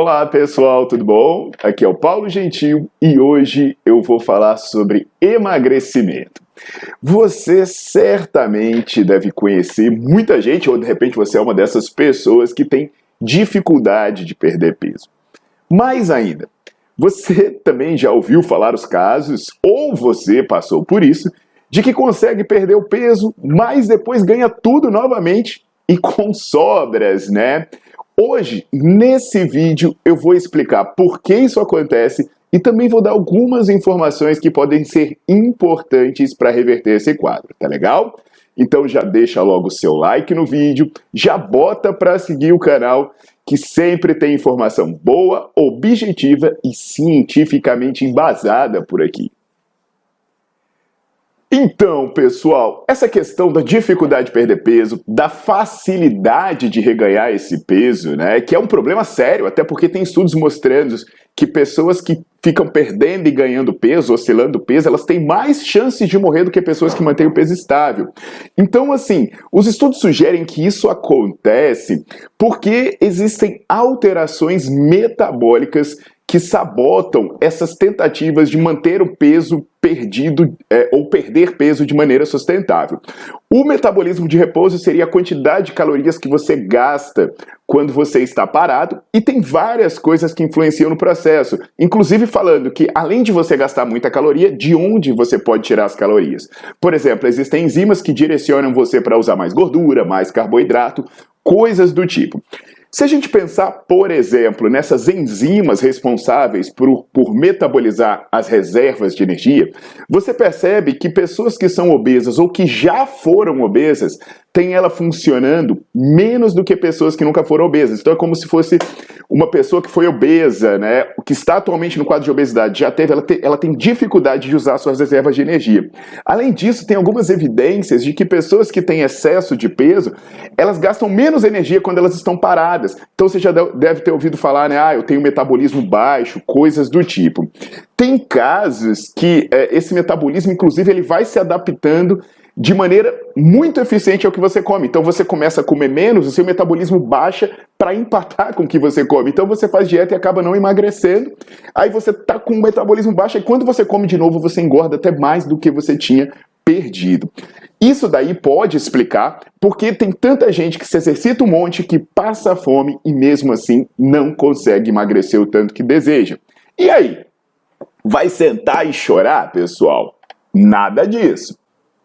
Olá pessoal, tudo bom? Aqui é o Paulo Gentil e hoje eu vou falar sobre emagrecimento. Você certamente deve conhecer muita gente, ou de repente você é uma dessas pessoas que tem dificuldade de perder peso. Mais ainda, você também já ouviu falar os casos, ou você passou por isso, de que consegue perder o peso, mas depois ganha tudo novamente e com sobras, né? Hoje, nesse vídeo, eu vou explicar por que isso acontece e também vou dar algumas informações que podem ser importantes para reverter esse quadro, tá legal? Então já deixa logo o seu like no vídeo, já bota para seguir o canal que sempre tem informação boa, objetiva e cientificamente embasada por aqui. Então, pessoal, essa questão da dificuldade de perder peso, da facilidade de reganhar esse peso, né, que é um problema sério, até porque tem estudos mostrando que pessoas que ficam perdendo e ganhando peso, oscilando peso, elas têm mais chances de morrer do que pessoas que mantêm o peso estável. Então, assim, os estudos sugerem que isso acontece porque existem alterações metabólicas que sabotam essas tentativas de manter o peso perdido é, ou perder peso de maneira sustentável. O metabolismo de repouso seria a quantidade de calorias que você gasta quando você está parado e tem várias coisas que influenciam no processo, inclusive falando que além de você gastar muita caloria, de onde você pode tirar as calorias. Por exemplo, existem enzimas que direcionam você para usar mais gordura, mais carboidrato, coisas do tipo. Se a gente pensar, por exemplo, nessas enzimas responsáveis por, por, metabolizar as reservas de energia, você percebe que pessoas que são obesas ou que já foram obesas têm ela funcionando menos do que pessoas que nunca foram obesas. Então é como se fosse uma pessoa que foi obesa, né, que está atualmente no quadro de obesidade, já teve, ela, te, ela tem dificuldade de usar suas reservas de energia. Além disso, tem algumas evidências de que pessoas que têm excesso de peso, elas gastam menos energia quando elas estão paradas. Então você já deve ter ouvido falar, né, ah, eu tenho metabolismo baixo, coisas do tipo. Tem casos que é, esse metabolismo, inclusive, ele vai se adaptando de maneira muito eficiente ao que você come. Então você começa a comer menos, o seu metabolismo baixa para empatar com o que você come. Então você faz dieta e acaba não emagrecendo. Aí você tá com o metabolismo baixo e quando você come de novo, você engorda até mais do que você tinha perdido. Isso daí pode explicar porque tem tanta gente que se exercita um monte, que passa fome e mesmo assim não consegue emagrecer o tanto que deseja. E aí? Vai sentar e chorar, pessoal? Nada disso.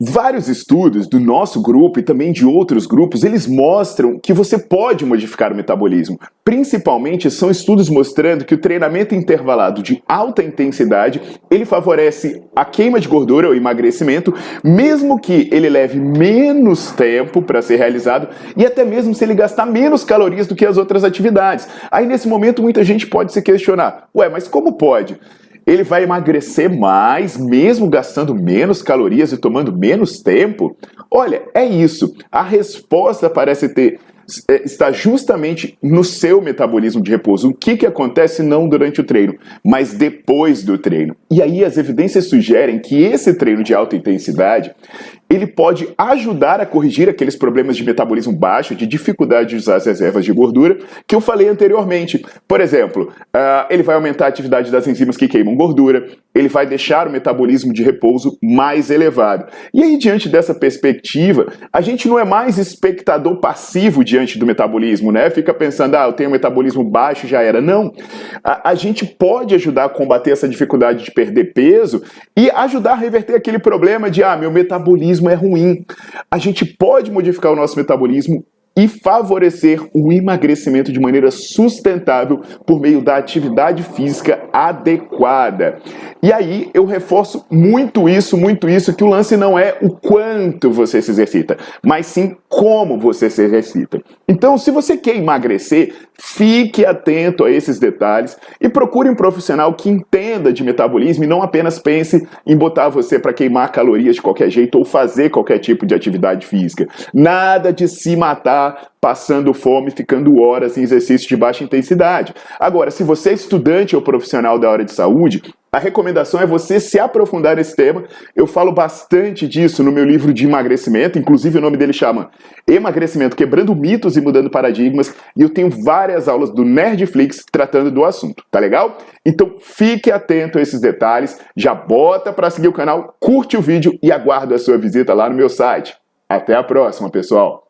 Vários estudos do nosso grupo e também de outros grupos, eles mostram que você pode modificar o metabolismo. Principalmente são estudos mostrando que o treinamento intervalado de alta intensidade, ele favorece a queima de gordura ou emagrecimento, mesmo que ele leve menos tempo para ser realizado e até mesmo se ele gastar menos calorias do que as outras atividades. Aí nesse momento muita gente pode se questionar: "Ué, mas como pode?" Ele vai emagrecer mais, mesmo gastando menos calorias e tomando menos tempo? Olha, é isso. A resposta parece ter está justamente no seu metabolismo de repouso. O que, que acontece não durante o treino, mas depois do treino. E aí as evidências sugerem que esse treino de alta intensidade ele pode ajudar a corrigir aqueles problemas de metabolismo baixo, de dificuldade de usar as reservas de gordura, que eu falei anteriormente. Por exemplo, uh, ele vai aumentar a atividade das enzimas que queimam gordura, ele vai deixar o metabolismo de repouso mais elevado. E aí, diante dessa perspectiva, a gente não é mais espectador passivo diante do metabolismo, né? Fica pensando, ah, eu tenho um metabolismo baixo, já era. Não. A, a gente pode ajudar a combater essa dificuldade de perder peso e ajudar a reverter aquele problema de, ah, meu metabolismo é ruim. A gente pode modificar o nosso metabolismo e favorecer o emagrecimento de maneira sustentável por meio da atividade física adequada. E aí eu reforço muito isso, muito isso, que o lance não é o quanto você se exercita, mas sim como você se exercita. Então, se você quer emagrecer, fique atento a esses detalhes e procure um profissional que entenda de metabolismo e não apenas pense em botar você para queimar calorias de qualquer jeito ou fazer qualquer tipo de atividade física. Nada de se matar passando fome, ficando horas em exercício de baixa intensidade. Agora, se você é estudante ou profissional da área de saúde, a recomendação é você se aprofundar nesse tema. Eu falo bastante disso no meu livro de emagrecimento, inclusive o nome dele chama Emagrecimento Quebrando Mitos e Mudando Paradigmas, e eu tenho várias aulas do Nerdflix tratando do assunto, tá legal? Então fique atento a esses detalhes, já bota para seguir o canal, curte o vídeo e aguardo a sua visita lá no meu site. Até a próxima, pessoal!